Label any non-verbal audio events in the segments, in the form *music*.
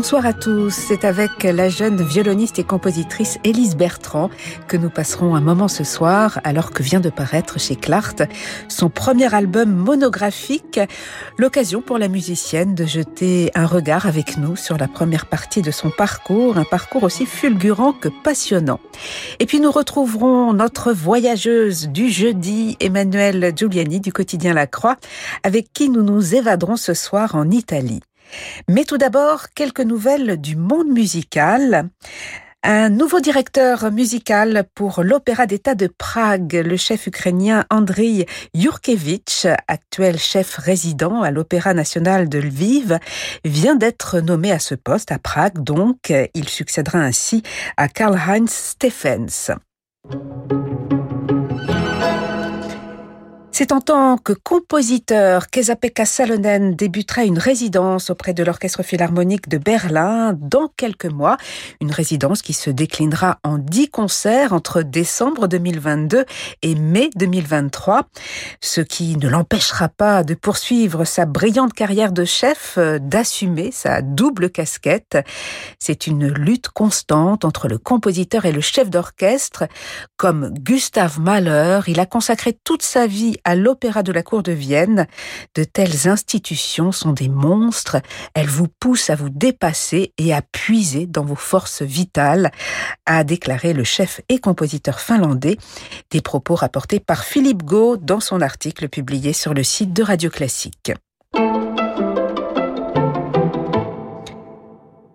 Bonsoir à tous, c'est avec la jeune violoniste et compositrice Élise Bertrand que nous passerons un moment ce soir alors que vient de paraître chez Clart son premier album monographique, l'occasion pour la musicienne de jeter un regard avec nous sur la première partie de son parcours, un parcours aussi fulgurant que passionnant. Et puis nous retrouverons notre voyageuse du jeudi, Emmanuelle Giuliani du quotidien La Croix, avec qui nous nous évaderons ce soir en Italie. Mais tout d'abord, quelques nouvelles du monde musical. Un nouveau directeur musical pour l'Opéra d'État de Prague, le chef ukrainien Andriy Yurkevich, actuel chef résident à l'Opéra national de Lviv, vient d'être nommé à ce poste à Prague, donc il succédera ainsi à Karl-Heinz Stephens. C'est en tant que compositeur qu'Esa-Pekka Salonen débutera une résidence auprès de l'Orchestre Philharmonique de Berlin dans quelques mois. Une résidence qui se déclinera en dix concerts entre décembre 2022 et mai 2023. Ce qui ne l'empêchera pas de poursuivre sa brillante carrière de chef, euh, d'assumer sa double casquette. C'est une lutte constante entre le compositeur et le chef d'orchestre. Comme Gustave Mahler, il a consacré toute sa vie l'Opéra de la Cour de Vienne. De telles institutions sont des monstres. Elles vous poussent à vous dépasser et à puiser dans vos forces vitales, a déclaré le chef et compositeur finlandais. Des propos rapportés par Philippe Gau dans son article publié sur le site de Radio Classique.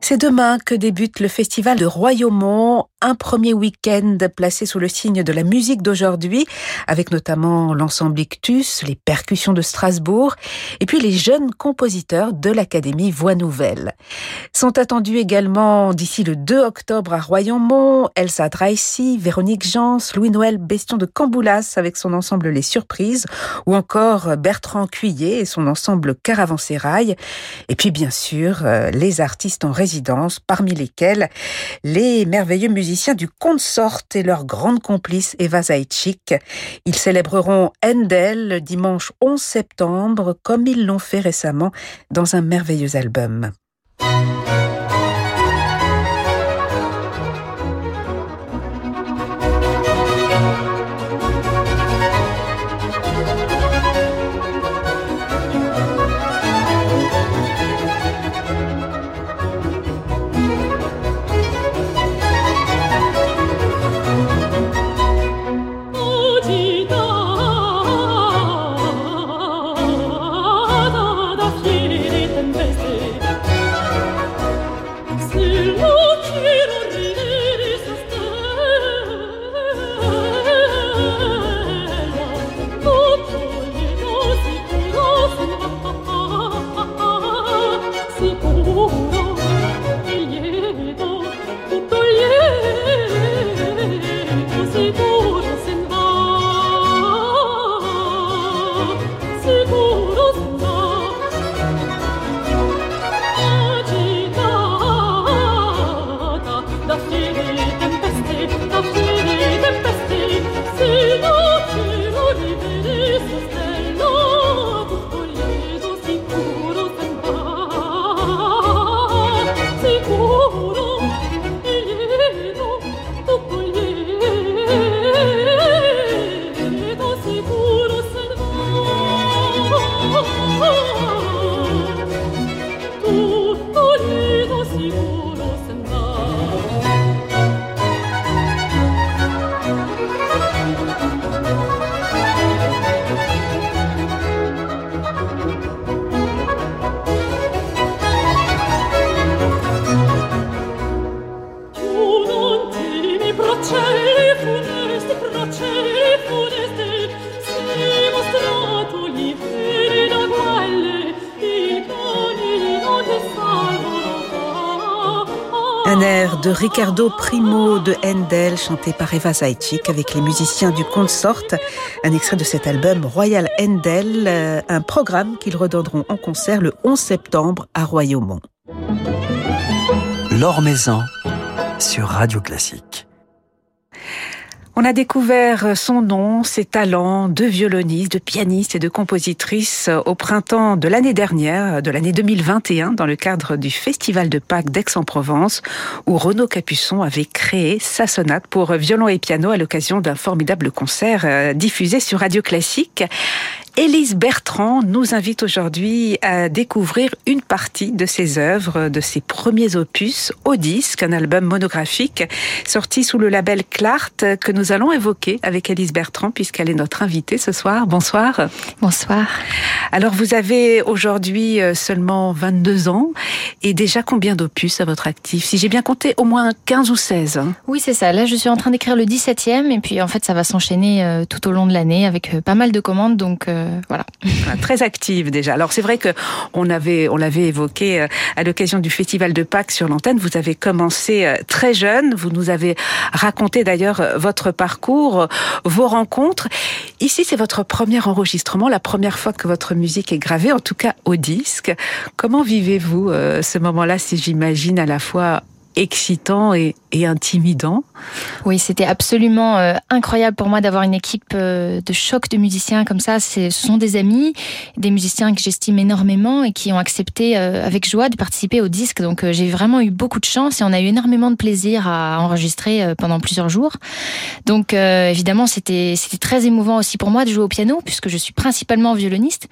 C'est demain que débute le festival de Royaumont, un premier week-end placé sous le signe de la musique d'aujourd'hui, avec notamment l'ensemble Ictus, les percussions de Strasbourg, et puis les jeunes compositeurs de l'Académie Voix Nouvelle. Sont attendus également d'ici le 2 octobre à Royaumont, Elsa Dreissy, Véronique Jans, Louis-Noël Bestion de Camboulas avec son ensemble Les Surprises, ou encore Bertrand Cuillet et son ensemble Caravansérail, et puis bien sûr euh, les artistes en résidence parmi lesquels les merveilleux musiciens du Consort et leur grande complice Eva Zaitchik. Ils célébreront Handel le dimanche 11 septembre, comme ils l'ont fait récemment dans un merveilleux album. De Riccardo Primo de Handel, chanté par Eva Zaitchik avec les musiciens du Consort. Un extrait de cet album Royal Handel, euh, un programme qu'ils redonneront en concert le 11 septembre à Royaumont. L'Or Maison sur Radio Classique. On a découvert son nom, ses talents de violoniste, de pianiste et de compositrice au printemps de l'année dernière, de l'année 2021, dans le cadre du Festival de Pâques d'Aix-en-Provence, où Renaud Capuçon avait créé sa sonate pour violon et piano à l'occasion d'un formidable concert euh, diffusé sur Radio Classique. Élise Bertrand nous invite aujourd'hui à découvrir une partie de ses œuvres, de ses premiers opus au disque, un album monographique sorti sous le label Clart que nous allons évoquer avec Élise Bertrand puisqu'elle est notre invitée ce soir. Bonsoir. Bonsoir. Alors vous avez aujourd'hui euh, seulement 22 ans et déjà combien d'opus à votre actif? Si j'ai bien compté, au moins 15 ou 16. Hein. Oui, c'est ça. Là, je suis en train d'écrire le 17e et puis en fait, ça va s'enchaîner euh, tout au long de l'année avec euh, pas mal de commandes. Donc euh, voilà. Très active déjà. Alors c'est vrai que on avait, on l'avait évoqué euh, à l'occasion du festival de Pâques sur l'antenne. Vous avez commencé euh, très jeune. Vous nous avez raconté d'ailleurs votre parcours, vos rencontres. Ici, c'est votre premier enregistrement, la première fois que votre musique est gravée, en tout cas au disque. Comment vivez-vous ce moment-là, si j'imagine à la fois excitant et, et intimidant. Oui, c'était absolument euh, incroyable pour moi d'avoir une équipe euh, de choc de musiciens comme ça. Ce sont des amis, des musiciens que j'estime énormément et qui ont accepté euh, avec joie de participer au disque. Donc j'ai vraiment eu beaucoup de chance et on a eu énormément de plaisir à enregistrer pendant plusieurs jours. Donc évidemment, c'était c'était très émouvant aussi pour moi de jouer au piano puisque je suis principalement violoniste,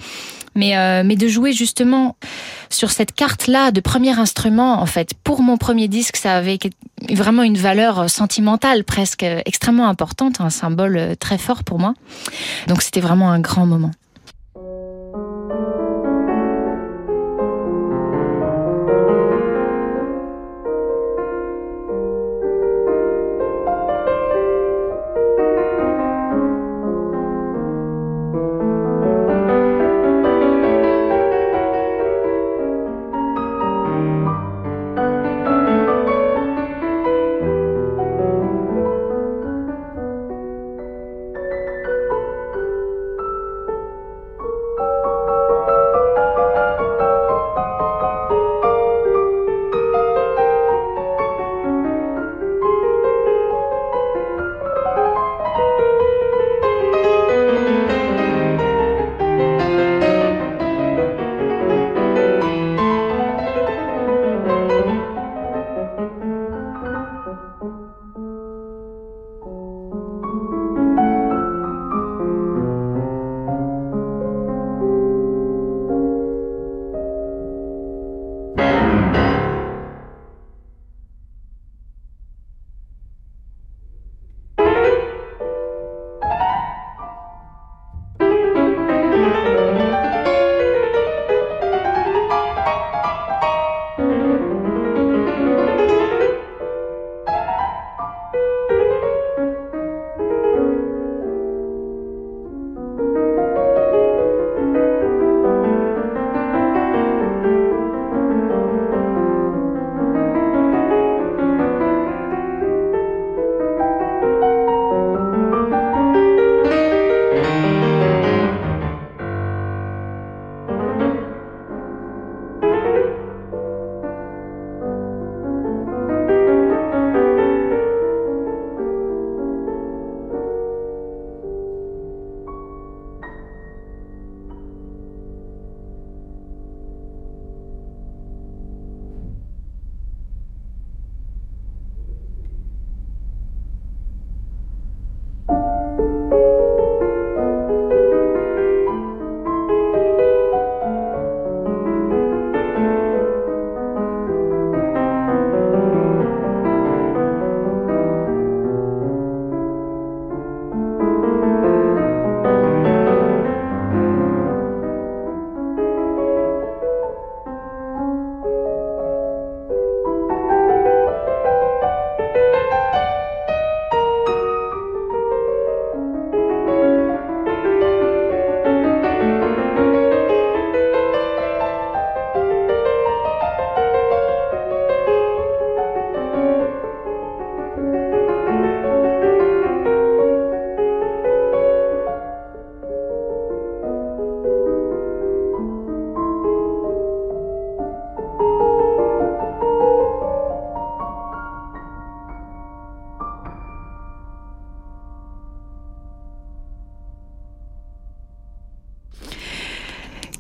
mais mais de jouer justement sur cette carte-là de premier instrument en fait pour mon premier disque que ça avait vraiment une valeur sentimentale presque extrêmement importante, un symbole très fort pour moi. Donc c'était vraiment un grand moment.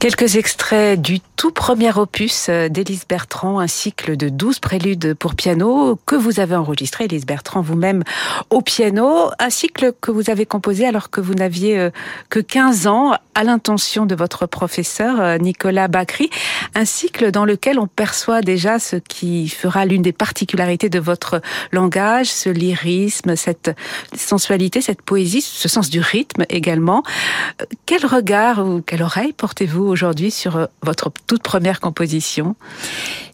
Quelques extraits du tout premier opus d'Élise Bertrand, un cycle de 12 préludes pour piano que vous avez enregistré, Élise Bertrand, vous-même au piano. Un cycle que vous avez composé alors que vous n'aviez euh, que 15 ans, à l'intention de votre professeur euh, Nicolas Bacry. Un cycle dans lequel on perçoit déjà ce qui fera l'une des particularités de votre langage, ce lyrisme, cette sensualité, cette poésie, ce sens du rythme également. Euh, quel regard ou quelle oreille portez-vous aujourd'hui sur euh, votre toute première composition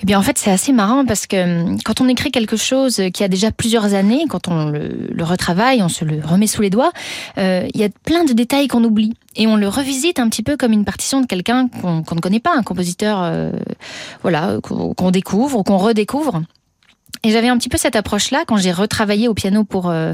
Eh bien, en fait, c'est assez marrant parce que hum, quand on écrit quelque chose qui a déjà plusieurs années, quand on le, retravaille, on se le remet sous les doigts, euh, il y a plein de détails qu'on oublie et on le revisite un petit peu comme une partition de quelqu'un qu'on ne connaît pas, un compositeur, euh, voilà, qu'on découvre ou qu'on redécouvre. Et j'avais un petit peu cette approche-là quand j'ai retravaillé au piano pour euh,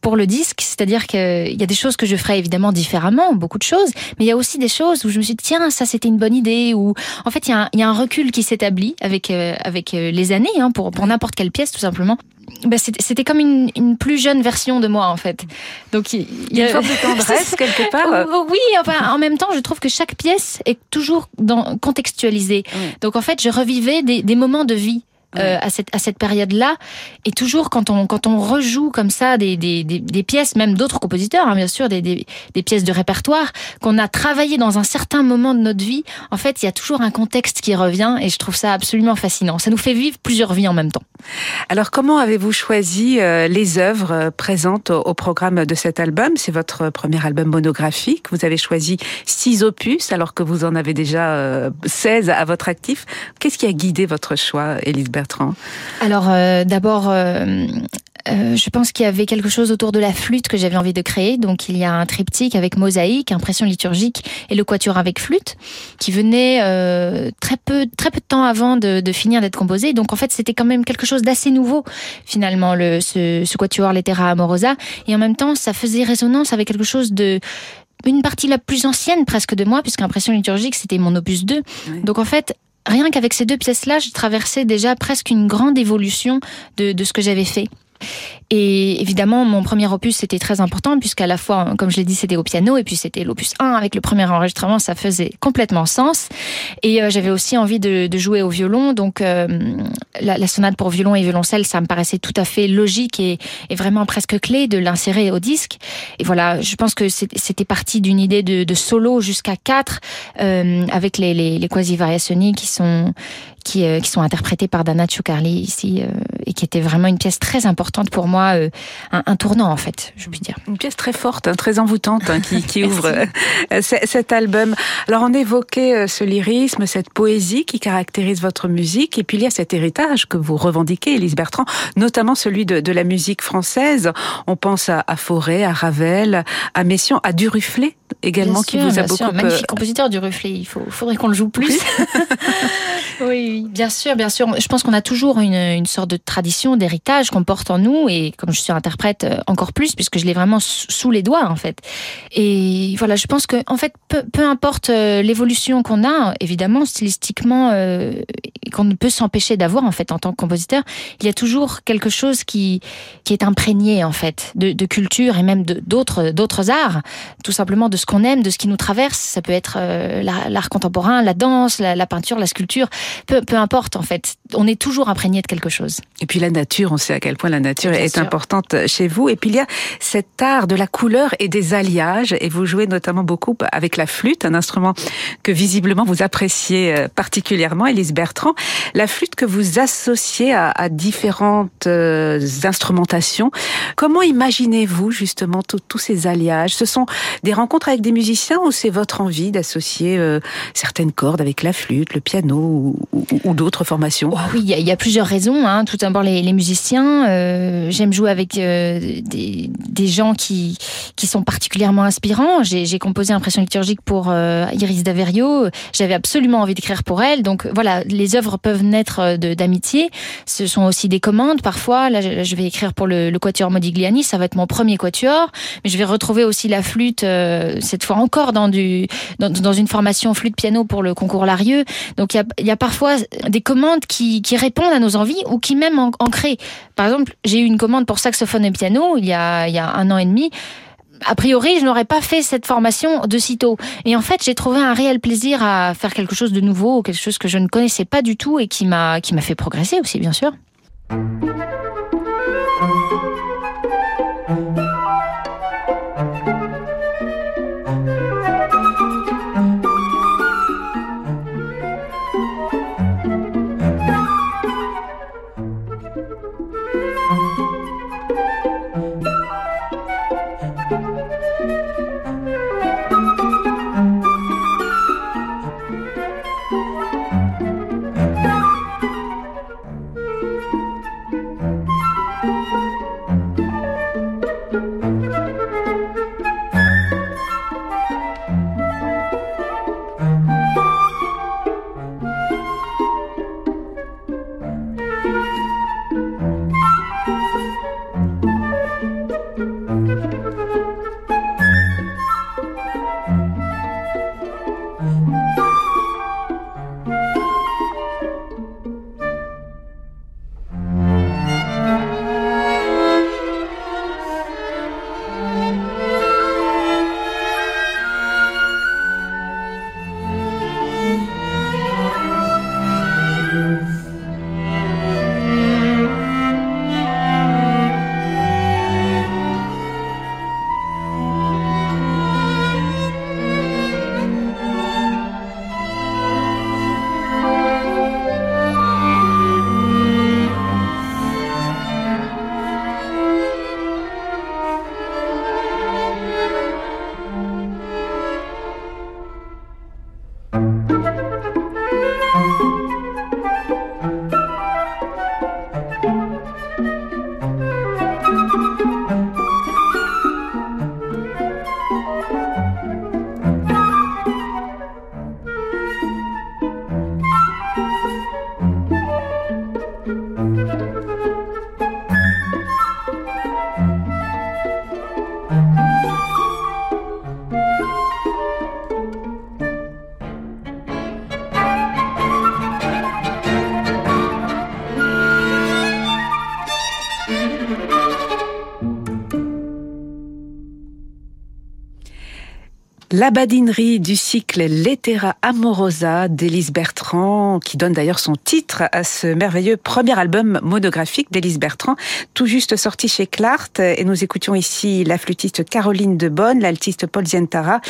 pour le disque, c'est-à-dire qu'il y a des choses que je ferais évidemment différemment, beaucoup de choses, mais il y a aussi des choses où je me suis dit tiens ça c'était une bonne idée ou en fait il y a un, y a un recul qui s'établit avec euh, avec euh, les années hein, pour pour n'importe quelle pièce tout simplement. Bah, c'était comme une, une, plus jeune version de moi en fait. Donc il y, a une forme de tendresse *laughs* quelque part. Oui, enfin en même temps je trouve que chaque pièce est toujours dans, contextualisée. Donc en fait je revivais des, des moments de vie euh, à cette, à cette période-là. Et toujours quand on, quand on rejoue comme ça des, des, des, des pièces, même d'autres compositeurs, hein, bien sûr, des, des, des, pièces de répertoire, qu'on a travaillé dans un certain moment de notre vie, en fait, il y a toujours un contexte qui revient et je trouve ça absolument fascinant. Ça nous fait vivre plusieurs vies en même temps. Alors, comment avez-vous choisi euh, les œuvres euh, présentes au, programme de cet album? C'est votre premier album monographique. Vous avez choisi six opus alors que vous en avez déjà 16 à votre actif. Qu'est-ce qui a guidé votre choix, Elisabeth? Alors euh, d'abord, euh, euh, je pense qu'il y avait quelque chose autour de la flûte que j'avais envie de créer. Donc il y a un triptyque avec mosaïque, impression liturgique et le quatuor avec flûte qui venait très peu très peu de temps avant de, finir d'être composé. Donc en fait c'était quand même quelque chose d'assez nouveau finalement le ce, ce quatuor Lettera Amorosa et en même temps ça faisait résonance avec quelque chose de une partie la plus ancienne presque de moi puisque impression liturgique c'était mon opus 2. Donc en fait rien qu'avec ces deux pièces-là, je traversais déjà presque une grande évolution de, de ce que j'avais fait. Et évidemment, mon premier opus, c'était très important, puisqu'à la fois, comme je l'ai dit, c'était au piano, et puis c'était l'opus 1 avec le premier enregistrement, ça faisait complètement sens. Et euh, j'avais aussi envie de, jouer au violon, donc euh, la, sonate pour violon et violoncelle, ça me paraissait tout à fait logique et, vraiment presque clé de l'insérer au disque. Et voilà, je pense que c'était parti d'une idée de, solo jusqu'à 4, euh, avec les, quasi-variationi qui sont qui, euh, qui sont interprétés par Dana Tchoukarli ici, euh, et qui était vraiment une pièce très importante pour moi, euh, un, un, tournant en fait, je puis dire. Une pièce très forte, hein, très envoûtante, hein, qui, qui *laughs* ouvre cet album. Alors on évoquait ce lyrisme, cette poésie qui caractérise votre musique, et puis il y a cet héritage que vous revendiquez, Elise Bertrand, notamment celui de, de la musique française. On pense à, à Forêt, à Ravel, à Messiaen, à Duruflé également, qui vous a beaucoup... Sûr. Magnifique compositeur Duruflé, il faut, faudrait qu'on le joue plus. oui, *laughs* *laughs* bien sûr, bien sûr. Je pense qu'on a toujours une, sorte de tradition, d'héritage qu'on porte en nous, et comme je suis interprète, euh, encore plus, puisque je l'ai vraiment sous les doigts, en fait. Et voilà, je pense que, en fait, peu, importe euh, l'évolution qu'on a, évidemment, stylistiquement, euh, qu'on ne peut s'empêcher d'avoir, en fait, en tant que compositeur, il y a toujours quelque chose qui, qui est imprégné, en fait, de, culture et même d'autres, d'autres arts, tout simplement de ce qu'on aime, de ce qui nous traverse. Ça peut être l'art contemporain, la danse, la, peinture, la sculpture. Peu, importe en fait. On est toujours imprégné de quelque chose. Et puis la nature, on sait à quel point la nature est importante chez vous. Et puis il y a cet art de la couleur et des alliages. Et vous jouez notamment beaucoup avec la flûte, un instrument que visiblement vous appréciez euh, particulièrement, Elise Bertrand. La flûte que vous associez à, à différentes euh, instrumentations. Comment imaginez-vous justement tous ces alliages? Ce sont des rencontres avec des musiciens ou c'est votre envie d'associer euh, certaines cordes avec la flûte, le piano ou, ou, ou d'autres formations oh Oui, il y, y, a plusieurs raisons. Hein. Tout d'abord, les, les, musiciens. Euh, J'aime jouer avec euh, des, des, gens qui, qui sont particulièrement inspirants. J'ai composé Impression liturgique pour euh, Iris Daverio. J'avais absolument envie d'écrire pour elle. Donc voilà, les œuvres peuvent naître euh, d'amitié. Ce sont aussi des commandes. Parfois, là, je vais écrire pour le, le Quatuor Modigliani. Ça va être mon premier Quatuor. Mais je vais retrouver aussi la flûte, euh, cette fois encore dans, du, dans, une formation flûte-piano pour le concours Larieux. Donc il y a, y a parfois des commandes qui, qui, répondent à nos envies ou qui même en, en créent. Par exemple, j'ai eu une commande pour saxophone et piano il y a, il y a un an et demi a priori, je n'aurais pas fait cette formation de sitôt. Et en fait, j'ai trouvé un réel plaisir à faire quelque chose de nouveau, quelque chose que je ne connaissais pas du tout et qui m'a qui m'a fait progresser aussi, bien sûr. La badinerie du cycle Lettera Amorosa d'Élise Bertrand, qui donne d'ailleurs son titre à ce merveilleux premier album monographique d'Élise Bertrand, tout juste sorti chez Clart. Et nous écoutions ici la flûtiste Caroline de Bonne, l'altiste Paul Zientara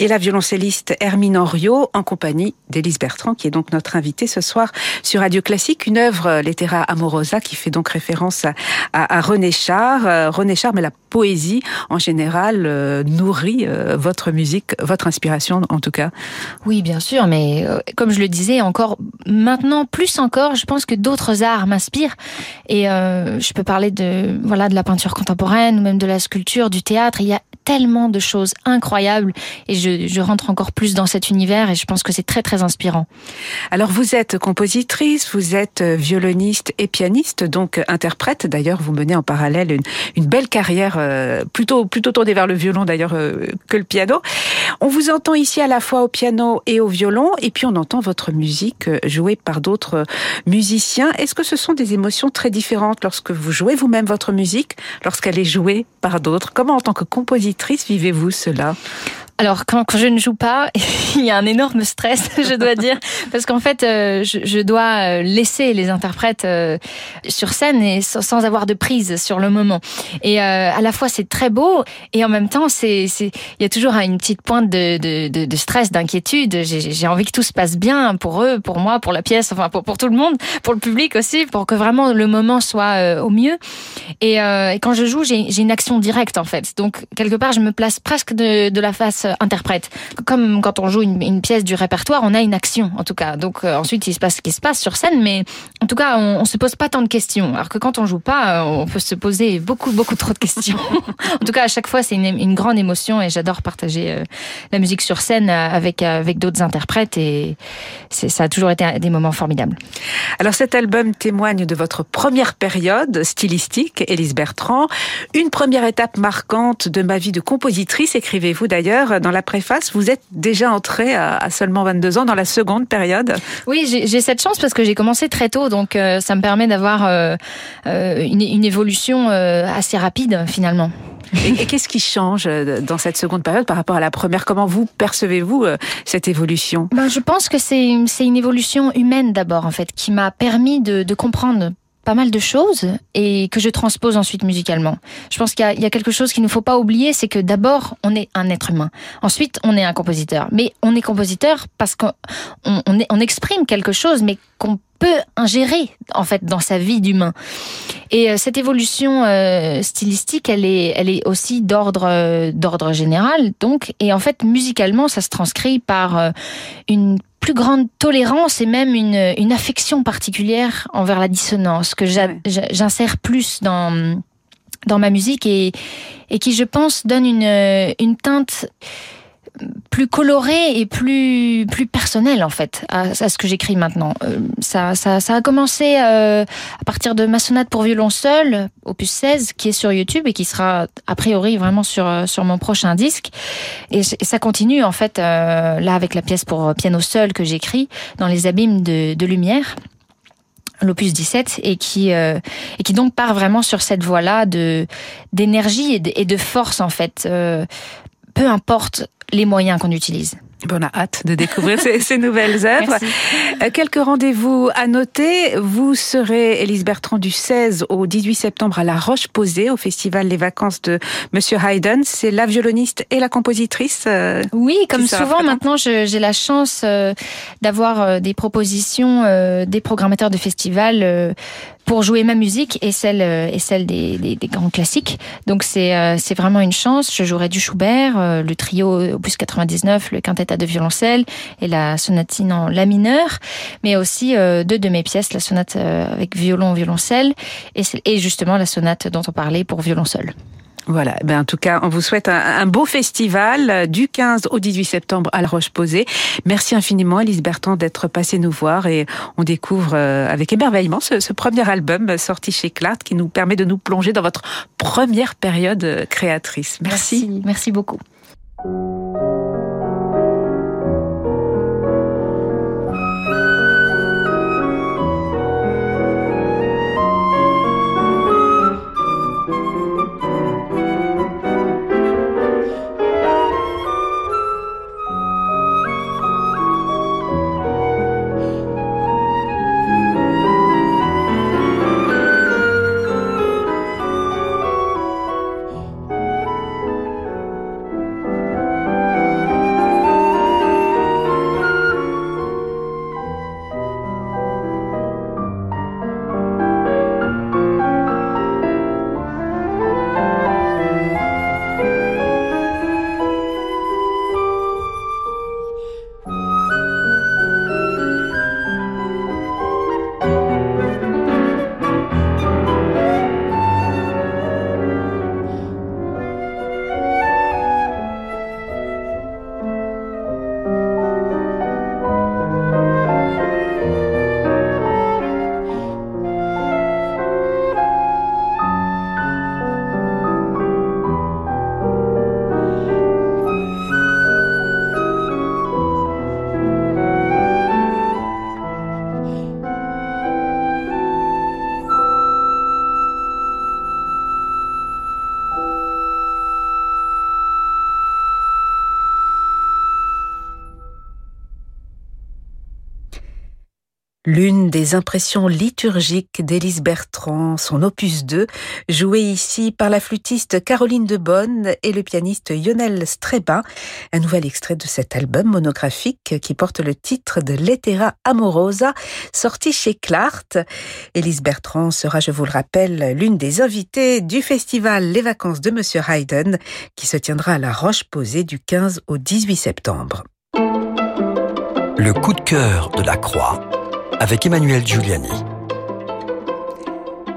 et la violoncelliste Hermine Henriot en compagnie d'Élise Bertrand, qui est donc notre invitée ce soir sur Radio Classique. Une œuvre Lettera Amorosa qui fait donc référence à, René Char. Euh, René Char, mais la poésie en général euh, nourrit euh, votre musique votre inspiration en tout cas. Oui, bien sûr, mais euh, comme je le disais, encore maintenant plus encore, je pense que d'autres arts m'inspirent et euh, je peux parler de voilà de la peinture contemporaine ou même de la sculpture, du théâtre. Tellement de choses incroyables et je, rentre encore plus dans cet univers et je pense que c'est très très inspirant. Alors vous êtes compositrice, vous êtes violoniste et pianiste, donc interprète. D'ailleurs, vous menez en parallèle une, belle carrière euh, plutôt plutôt tournée vers le violon d'ailleurs que le piano. On vous entend ici à la fois au piano et au violon, et puis on entend votre musique euh, jouée par d'autres euh, musiciens. Est-ce que ce sont des émotions très différentes lorsque vous jouez vous-même votre musique, lorsqu'elle est jouée par d'autres? Comment en tant que compositrice vivez-vous cela? Alors quand, quand, je ne joue pas, *laughs* il y a un énorme stress, *laughs* je dois dire, parce qu'en fait, euh, je, je, dois euh, laisser les interprètes euh, sur scène et sans, avoir de prise sur le moment. Et à la fois c'est très beau et en même temps c'est il y a toujours une petite pointe de, de, de, de stress, d'inquiétude. J'ai envie que tout se passe bien pour eux, pour moi, pour la pièce, enfin pour, pour tout le monde, pour le public aussi, pour que vraiment le moment soit au mieux. Et, et quand je joue, j'ai une action directe en fait. Donc quelque part, je me place presque de la face interprète. Comme quand on joue une, pièce du répertoire, on a une action en tout cas. Donc euh, ensuite, il se passe ce qui se passe sur scène, mais en tout cas, on, on se pose pas tant de questions. Alors que quand on joue pas, euh, on peut se poser beaucoup, beaucoup trop de questions. *laughs* en tout cas, à chaque fois, c'est une, grande émotion et j'adore partager euh, la musique sur scène avec avec d'autres interprètes et ça a toujours été des moments formidables. Alors cet album témoigne de votre première période stylistique, Élise Bertrand, une première étape marquante de ma vie de compositrice, écrivez-vous d'ailleurs dans la préface, vous êtes déjà entrée à, seulement 22 ans dans la seconde période. Oui, j'ai cette chance parce que j'ai commencé très tôt, donc euh, ça me permet d'avoir euh, une, une, évolution assez rapide finalement. Et, qu'est-ce qui change dans cette seconde période par rapport à la première? Comment vous percevez-vous cette évolution? Ben, Je pense que c'est une évolution humaine d'abord, en fait, qui m'a permis de, de comprendre pas mal de choses et que je transpose ensuite musicalement. Je pense qu'il y, a quelque chose qu'il ne faut pas oublier, c'est que d'abord, on est un être humain. Ensuite, on est un compositeur. Mais on est compositeur parce qu'on on, on exprime quelque chose, mais qu'on peut ingérer en fait dans sa vie d'humain. Et euh, cette évolution euh, stylistique, elle est, elle est aussi d'ordre euh, d'ordre général, donc. Et en fait, musicalement, ça se transcrit par une plus grande tolérance et même une, une affection particulière envers la dissonance que j'insère plus dans dans ma musique et, et qui, je pense, donne une, une teinte plus coloré et plus plus personnel en fait à, ce que j'écris maintenant. Euh, ça, ça, ça a commencé euh, à partir de ma sonate pour violon seul, opus 16, qui est sur YouTube et qui sera a priori vraiment sur sur mon prochain disque. Et, ça continue en fait euh, là avec la pièce pour piano seul que j'écris dans les abîmes de, de lumière l'opus 17 et qui et qui donc part vraiment sur cette voie-là de d'énergie et, et, de force en fait peu importe les moyens qu'on utilise. on a hâte de découvrir *laughs* ces, nouvelles œuvres. Euh, quelques rendez-vous à noter. Vous serez, Élise Bertrand, du 16 au 18 septembre à La Roche-Posée, au festival Les Vacances de Monsieur Haydn. C'est la violoniste et la compositrice. Euh, oui, comme souvent, maintenant, j'ai la chance euh, d'avoir des propositions des programmateurs de festivals pour jouer ma musique et celle euh, et celle des, des, des grands classiques. Donc c'est euh, c'est vraiment une chance. Je jouerai du Schubert, euh, le trio opus 99, le quintet à deux violoncelles et la sonatine en la mineur, mais aussi deux de mes pièces, la sonate avec violon violoncelle et, et justement la sonate dont on parlait pour violon. Voilà, ben en tout cas, on vous souhaite un, beau festival euh, du 15 au 18 septembre à La Roche-Posay. Merci infiniment, Elise Bertrand, d'être passée nous voir et on découvre euh, avec émerveillement ce, premier album sorti chez Clark qui nous permet de nous plonger dans votre première période euh, créatrice. Merci, merci beaucoup. Des impressions liturgiques d'Élise Bertrand, son opus 2, joué ici par la flûtiste Caroline de Bonne et le pianiste Lionel Streba, un nouvel extrait de cet album monographique qui porte le titre de Lettera Amorosa, sorti chez Clart. Élise Bertrand sera, je vous le rappelle, l'une des invitées du festival Les Vacances de Monsieur Haydn, qui se tiendra à la Roche-Posée du 15 au 18 septembre. Le coup de cœur de la Croix avec Emmanuel Giuliani.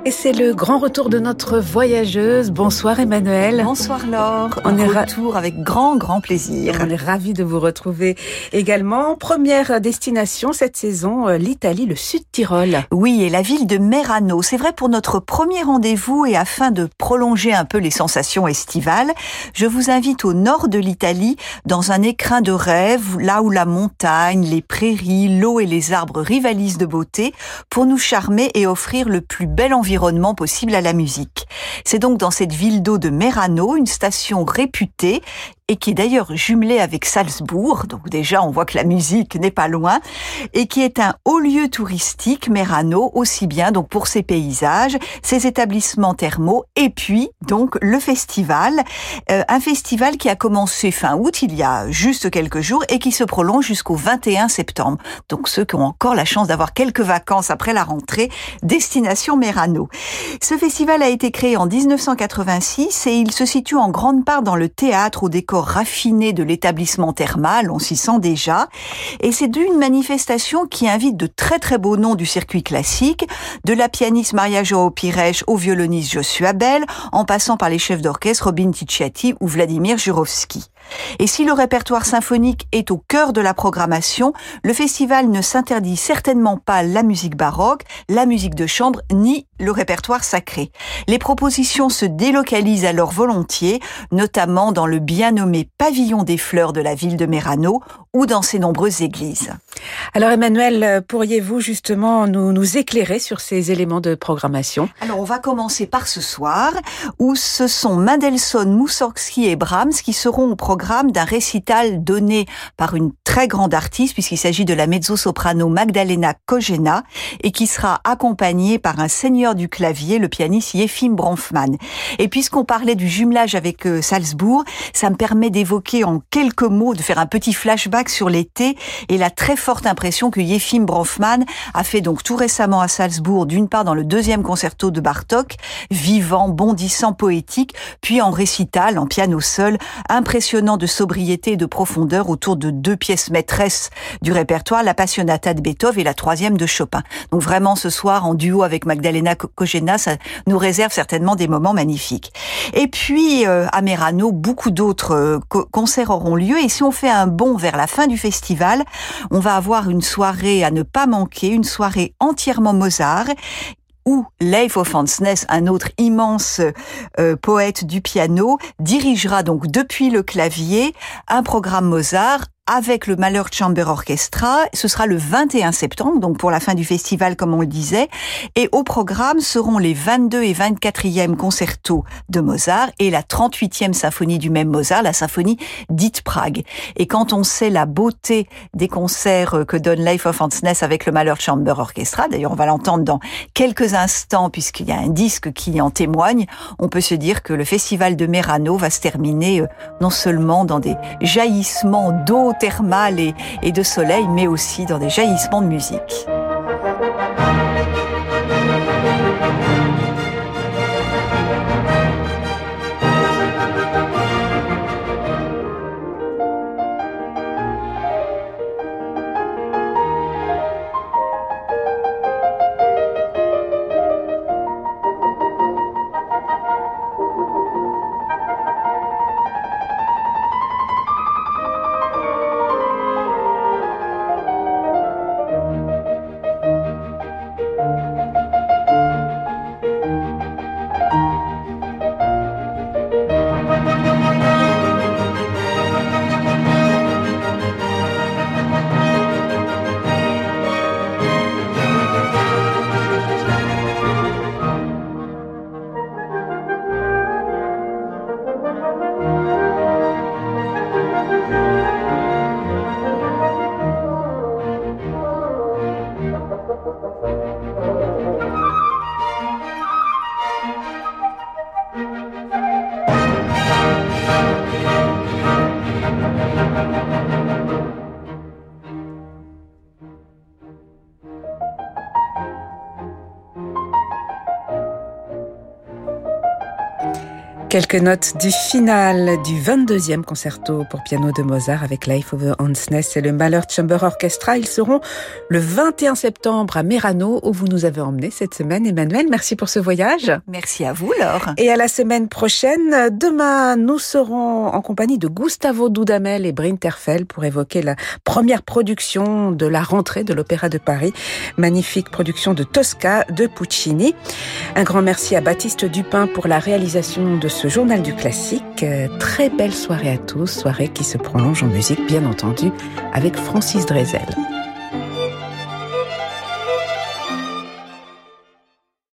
Et c'est le grand retour de notre voyageuse. Bonsoir Emmanuel. Bonsoir Laure. On est retour avec grand grand plaisir. On est ravis de vous retrouver également. Première destination cette saison, euh, l'Italie, le Sud Tyrol. Oui, et la ville de Merano. C'est vrai pour notre premier rendez-vous et afin de prolonger un peu les sensations estivales, je vous invite au nord de l'Italie dans un écrin de rêve, là où la montagne, les prairies, l'eau et les arbres rivalisent de beauté pour nous charmer et offrir le plus bel environnement environnement possible à la musique. C'est donc dans cette ville d'eau de Merano, une station réputée et qui est d'ailleurs jumelé avec Salzbourg, donc déjà on voit que la musique n'est pas loin, et qui est un haut lieu touristique, Merano, aussi bien donc pour ses paysages, ses établissements thermaux, et puis donc le festival, euh, un festival qui a commencé fin août, il y a juste quelques jours, et qui se prolonge jusqu'au 21 septembre. Donc ceux qui ont encore la chance d'avoir quelques vacances après la rentrée, destination Merano. Ce festival a été créé en 1986 et il se situe en grande part dans le théâtre au décor raffiné de l'établissement thermal, on s'y sent déjà. Et c'est d'une manifestation qui invite de très très beaux noms du circuit classique, de la pianiste Maria Joao Pires au violoniste Joshua Bell, en passant par les chefs d'orchestre Robin Ticciati ou Vladimir Jurovski. Et si le répertoire symphonique est au cœur de la programmation, le festival ne s'interdit certainement pas la musique baroque, la musique de chambre, ni le répertoire sacré. Les propositions se délocalisent alors volontiers, notamment dans le bien nommé Pavillon des Fleurs de la ville de Merano ou dans ses nombreuses églises. Alors Emmanuel, pourriez-vous justement nous, nous éclairer sur ces éléments de programmation? Alors on va commencer par ce soir, où ce sont Mendelssohn, Moussorgsky et Brahms qui seront au programme d'un récital donné par une très grande artiste, puisqu'il s'agit de la mezzo-soprano Magdalena Kojena, et qui sera accompagnée par un seigneur du clavier, le pianiste Yefim Bronfman. Et puisqu'on parlait du jumelage avec euh, Salzbourg, ça me permet d'évoquer en quelques mots, de faire un petit flashback sur l'été et la très forte impression que Yefim Bronfman a fait donc tout récemment à Salzbourg, d'une part dans le deuxième concerto de Bartok, vivant, bondissant, poétique, puis en récital, en piano seul, impressionnant de sobriété et de profondeur autour de deux pièces maîtresses du répertoire, la Passionata de Beethoven et la troisième de Chopin. Donc vraiment ce soir, en duo avec Magdalena Kogena, ça nous réserve certainement des moments magnifiques. Et puis, euh, à Merano, beaucoup d'autres euh, concerts auront lieu et si on fait un bond vers la fin du festival, on va avoir une soirée à ne pas manquer, une soirée entièrement Mozart où Leif Ofansness, un autre immense euh, poète du piano, dirigera donc depuis le clavier un programme Mozart avec le Malheur Chamber Orchestra. Ce sera le 21 septembre, donc pour la fin du festival, comme on le disait. Et au programme seront les 22 et 24e concertos de Mozart et la 38e symphonie du même Mozart, la symphonie dite Prague. Et quand on sait la beauté des concerts que donne Life of Hansness avec le Malheur Chamber Orchestra, d'ailleurs on va l'entendre dans quelques instants puisqu'il y a un disque qui en témoigne, on peut se dire que le festival de Merano va se terminer euh, non seulement dans des jaillissements d'eau thermale et, et de soleil, mais aussi dans des jaillissements de musique. Quelques notes du final du 22e concerto pour piano de Mozart avec Life of Hansness et le Mahler Chamber Orchestra. Ils seront le 21 septembre à Merano où vous nous avez emmenés cette semaine. Emmanuel, merci pour ce voyage. Merci à vous, Laure. Et à la semaine prochaine. Demain, nous serons en compagnie de Gustavo Dudamel et Brinterfell pour évoquer la première production de la rentrée de l'Opéra de Paris. Magnifique production de Tosca de Puccini. Un grand merci à Baptiste Dupin pour la réalisation de ce ce journal du classique. Euh, très belle soirée à tous, soirée qui se prolonge en musique bien entendu avec Francis Drezel.